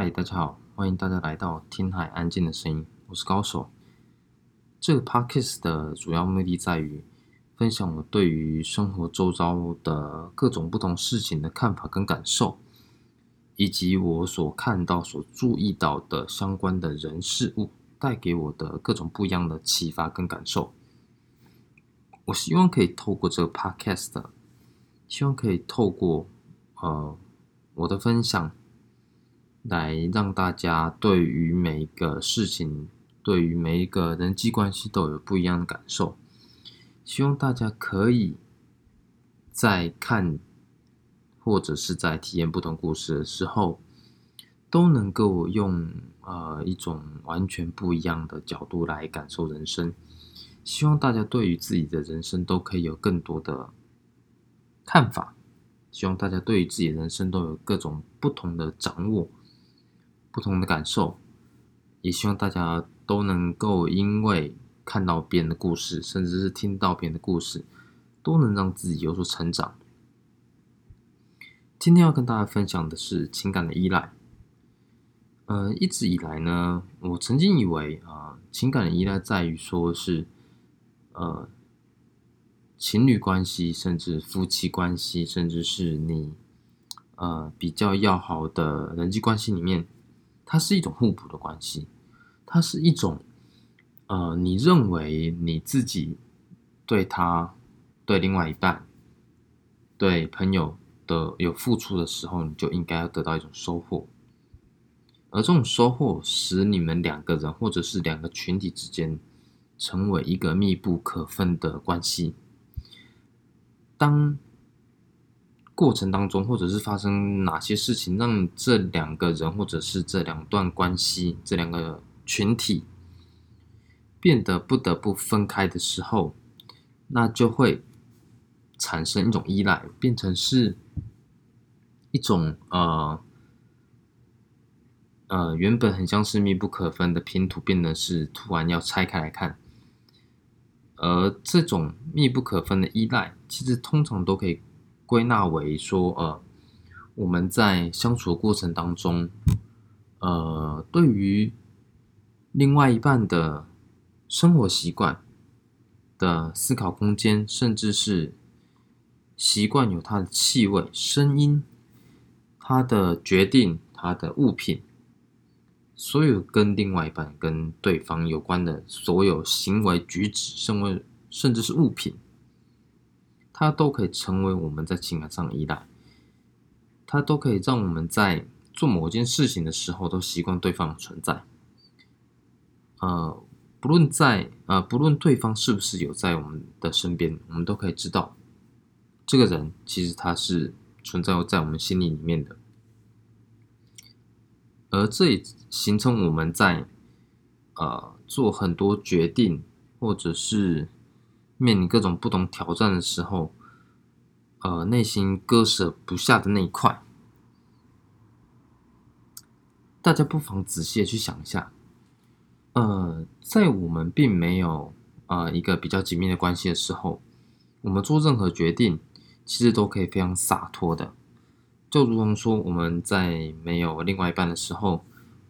嗨，大家好，欢迎大家来到听海安静的声音，我是高手。这个 podcast 的主要目的在于分享我对于生活周遭的各种不同事情的看法跟感受，以及我所看到、所注意到的相关的人事物带给我的各种不一样的启发跟感受。我希望可以透过这个 podcast，希望可以透过呃我的分享。来让大家对于每一个事情，对于每一个人际关系都有不一样的感受。希望大家可以在看或者是在体验不同故事的时候，都能够用呃一种完全不一样的角度来感受人生。希望大家对于自己的人生都可以有更多的看法。希望大家对于自己的人生都有各种不同的掌握。不同的感受，也希望大家都能够因为看到别人的故事，甚至是听到别人的故事，都能让自己有所成长。今天要跟大家分享的是情感的依赖。呃，一直以来呢，我曾经以为啊，情感的依赖在于说是呃情侣关系，甚至夫妻关系，甚至是你呃比较要好的人际关系里面。它是一种互补的关系，它是一种，呃，你认为你自己对他、对另外一半、对朋友的有付出的时候，你就应该要得到一种收获，而这种收获使你们两个人或者是两个群体之间成为一个密不可分的关系。当过程当中，或者是发生哪些事情，让这两个人，或者是这两段关系，这两个群体变得不得不分开的时候，那就会产生一种依赖，变成是一种呃呃，原本很像是密不可分的拼图，变得是突然要拆开来看。而这种密不可分的依赖，其实通常都可以。归纳为说，呃，我们在相处过程当中，呃，对于另外一半的生活习惯的思考空间，甚至是习惯有他的气味、声音、他的决定、他的物品，所有跟另外一半、跟对方有关的所有行为举止，甚至甚至是物品。它都可以成为我们在情感上的依赖，它都可以让我们在做某件事情的时候都习惯对方的存在。呃，不论在呃，不论对方是不是有在我们的身边，我们都可以知道，这个人其实他是存在在我们心里里面的。而这也形成我们在呃做很多决定，或者是。面临各种不同挑战的时候，呃，内心割舍不下的那一块，大家不妨仔细的去想一下。呃，在我们并没有呃一个比较紧密的关系的时候，我们做任何决定，其实都可以非常洒脱的。就如同说，我们在没有另外一半的时候，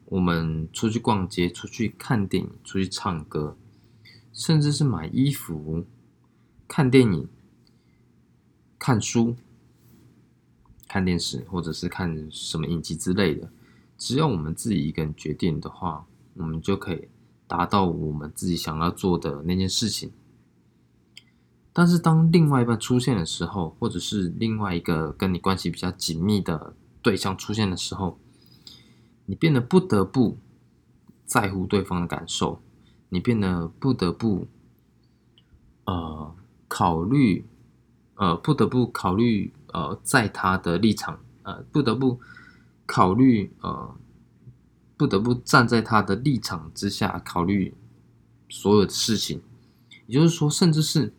我们出去逛街、出去看电影、出去唱歌，甚至是买衣服。看电影、看书、看电视，或者是看什么影集之类的，只要我们自己一个人决定的话，我们就可以达到我们自己想要做的那件事情。但是，当另外一半出现的时候，或者是另外一个跟你关系比较紧密的对象出现的时候，你变得不得不在乎对方的感受，你变得不得不，呃。考虑，呃，不得不考虑，呃，在他的立场，呃，不得不考虑，呃，不得不站在他的立场之下考虑所有的事情。也就是说，甚至是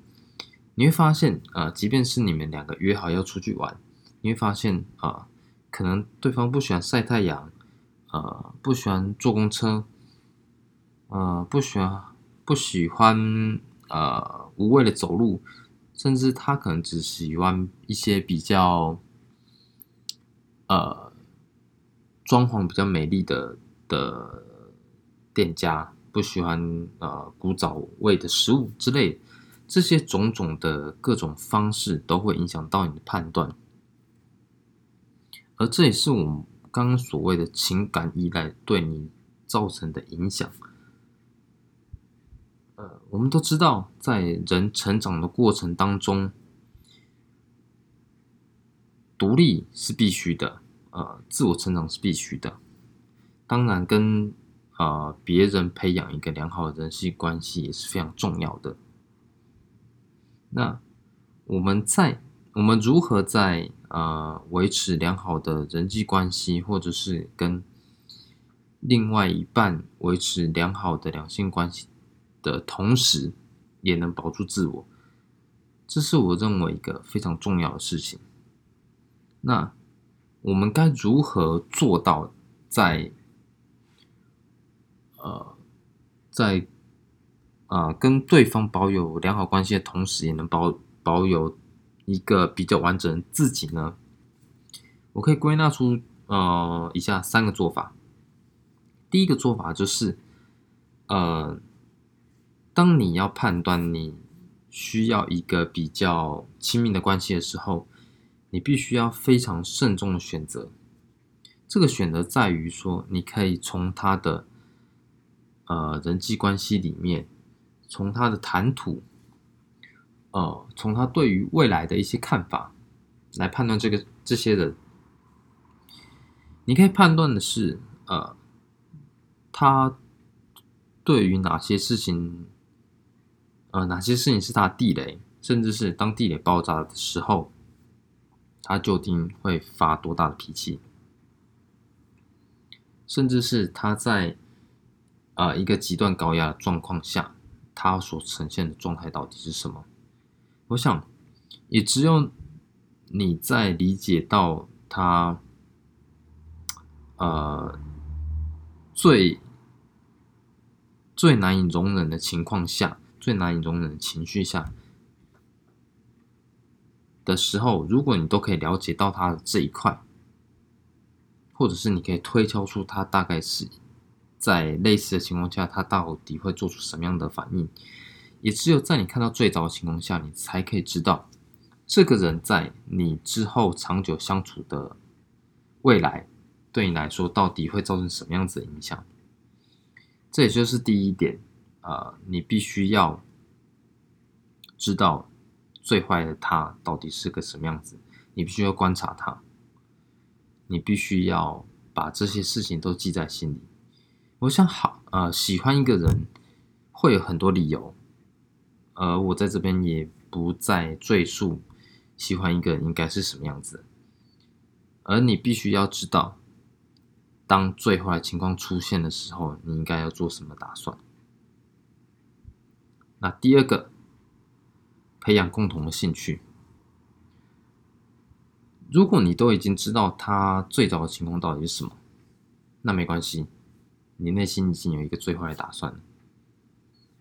你会发现，啊，即便是你们两个约好要出去玩，你会发现，啊，可能对方不喜欢晒太阳，呃，不喜欢坐公车，呃，不喜欢，不喜欢。呃，无谓的走路，甚至他可能只喜欢一些比较，呃，装潢比较美丽的的店家，不喜欢呃古早味的食物之类，这些种种的各种方式都会影响到你的判断，而这也是我们刚刚所谓的情感依赖对你造成的影响。我们都知道，在人成长的过程当中，独立是必须的。呃，自我成长是必须的，当然跟呃别人培养一个良好的人际关系也是非常重要的。那我们在我们如何在呃维持良好的人际关系，或者是跟另外一半维持良好的两性关系的同时，也能保住自我，这是我认为一个非常重要的事情。那。我们该如何做到在呃在啊跟对方保有良好关系的同时，也能保保有一个比较完整的自己呢？我可以归纳出呃以下三个做法。第一个做法就是，呃，当你要判断你需要一个比较亲密的关系的时候。你必须要非常慎重的选择，这个选择在于说，你可以从他的呃人际关系里面，从他的谈吐，呃，从他对于未来的一些看法来判断这个这些人。你可以判断的是，呃，他对于哪些事情，呃，哪些事情是他地雷，甚至是当地雷爆炸的时候。他究竟会发多大的脾气？甚至是他在啊一个极端高压的状况下，他所呈现的状态到底是什么？我想，也只有你在理解到他呃最最难以容忍的情况下，最难以容忍的情绪下。的时候，如果你都可以了解到他的这一块，或者是你可以推敲出他大概是在类似的情况下，他到底会做出什么样的反应，也只有在你看到最早的情况下，你才可以知道这个人在你之后长久相处的未来，对你来说到底会造成什么样子的影响。这也就是第一点，呃，你必须要知道。最坏的他到底是个什么样子？你必须要观察他，你必须要把这些事情都记在心里。我想好，呃，喜欢一个人会有很多理由，而我在这边也不再赘述喜欢一个人应该是什么样子。而你必须要知道，当最坏情况出现的时候，你应该要做什么打算。那第二个。培养共同的兴趣。如果你都已经知道他最早的情况到底是什么，那没关系，你内心已经有一个最坏的打算。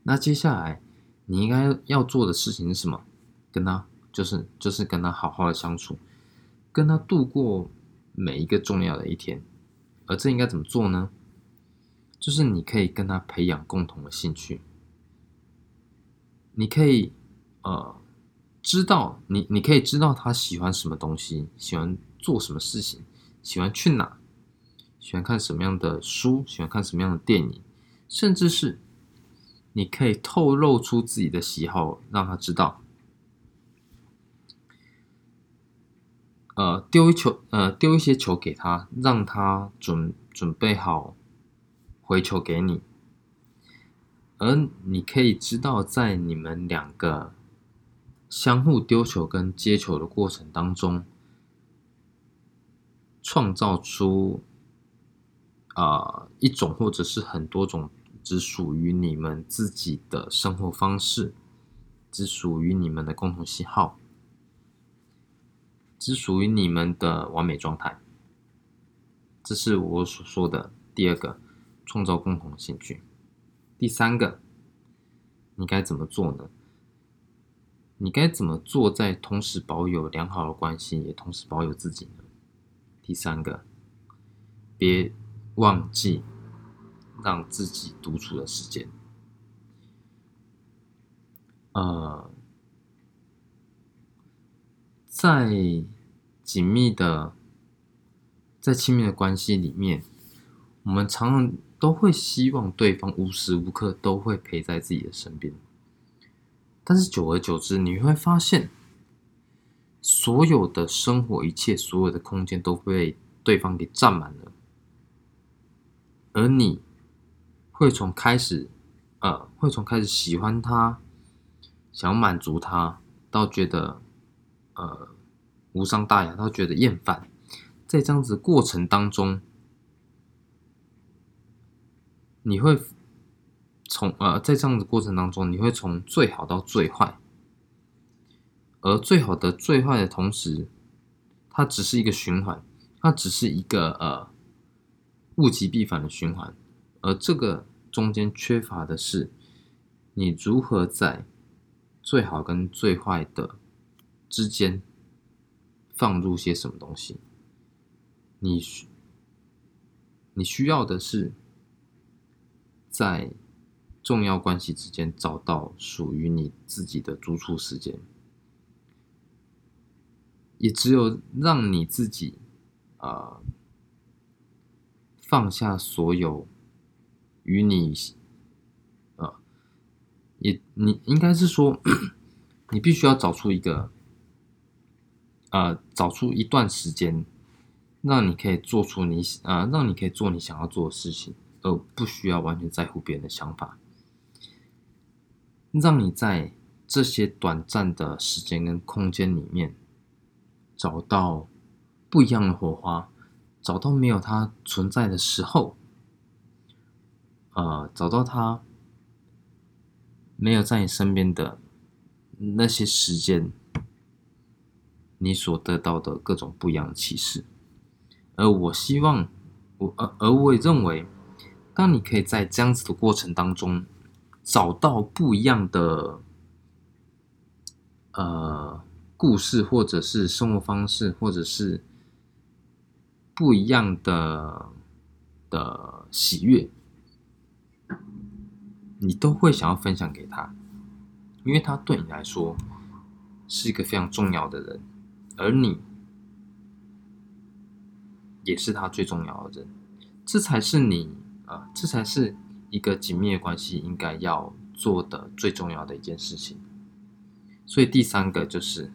那接下来你应该要做的事情是什么？跟他就是就是跟他好好的相处，跟他度过每一个重要的一天。而这应该怎么做呢？就是你可以跟他培养共同的兴趣，你可以。呃，知道你，你可以知道他喜欢什么东西，喜欢做什么事情，喜欢去哪，喜欢看什么样的书，喜欢看什么样的电影，甚至是你可以透露出自己的喜好，让他知道。呃，丢一球，呃，丢一些球给他，让他准准备好回球给你，而你可以知道，在你们两个。相互丢球跟接球的过程当中，创造出啊一种或者是很多种只属于你们自己的生活方式，只属于你们的共同喜好，只属于你们的完美状态。这是我所说的第二个，创造共同兴趣。第三个，你该怎么做呢？你该怎么做，在同时保有良好的关系，也同时保有自己呢？第三个，别忘记让自己独处的时间。呃，在紧密的、在亲密的关系里面，我们常常都会希望对方无时无刻都会陪在自己的身边。但是久而久之，你会发现，所有的生活、一切、所有的空间都被对方给占满了，而你会从开始，呃，会从开始喜欢他。想满足他，到觉得呃无伤大雅，到觉得厌烦，在这样子过程当中，你会从呃在这样子过程当中，你会从最好到最坏，而最好的最坏的同时，它只是一个循环，它只是一个呃物极必反的循环，而这个中间缺乏的是你如何在。最好跟最坏的之间放入些什么东西？你需你需要的是在重要关系之间找到属于你自己的独处时间，也只有让你自己啊放下所有与你。也，你应该是说，你必须要找出一个，呃，找出一段时间，让你可以做出你，呃，让你可以做你想要做的事情，而不需要完全在乎别人的想法，让你在这些短暂的时间跟空间里面，找到不一样的火花，找到没有它存在的时候，呃，找到它。没有在你身边的那些时间，你所得到的各种不一样的启示，而我希望，我而而我也认为，当你可以在这样子的过程当中找到不一样的呃故事，或者是生活方式，或者是不一样的的喜悦。你都会想要分享给他，因为他对你来说是一个非常重要的人，而你也是他最重要的人，这才是你啊，这才是一个紧密的关系应该要做的最重要的一件事情。所以第三个就是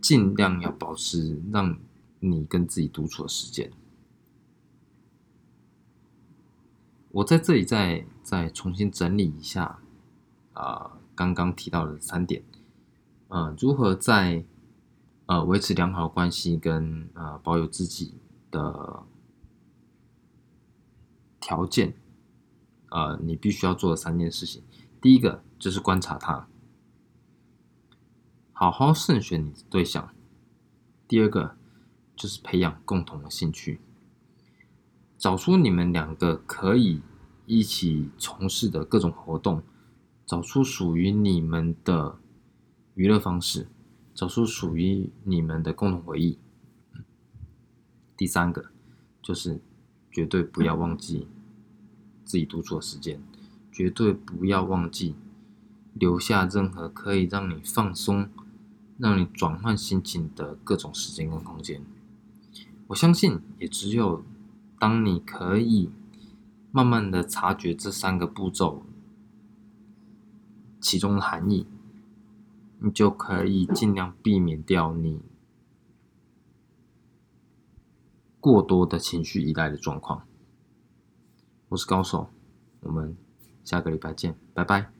尽量要保持让你跟自己独处的时间。我在这里再再重新整理一下，啊，刚刚提到的三点，呃，如何在呃维持良好关系跟呃保有自己的条件，呃，你必须要做的三件事情，第一个就是观察他，好好慎选你的对象；第二个就是培养共同的兴趣。找出你们两个可以一起从事的各种活动，找出属于你们的娱乐方式，找出属于你们的共同回忆。第三个就是绝对不要忘记自己独处的时间，绝对不要忘记留下任何可以让你放松、让你转换心情的各种时间跟空间。我相信，也只有。当你可以慢慢的察觉这三个步骤其中的含义，你就可以尽量避免掉你过多的情绪依赖的状况。我是高手，我们下个礼拜见，拜拜。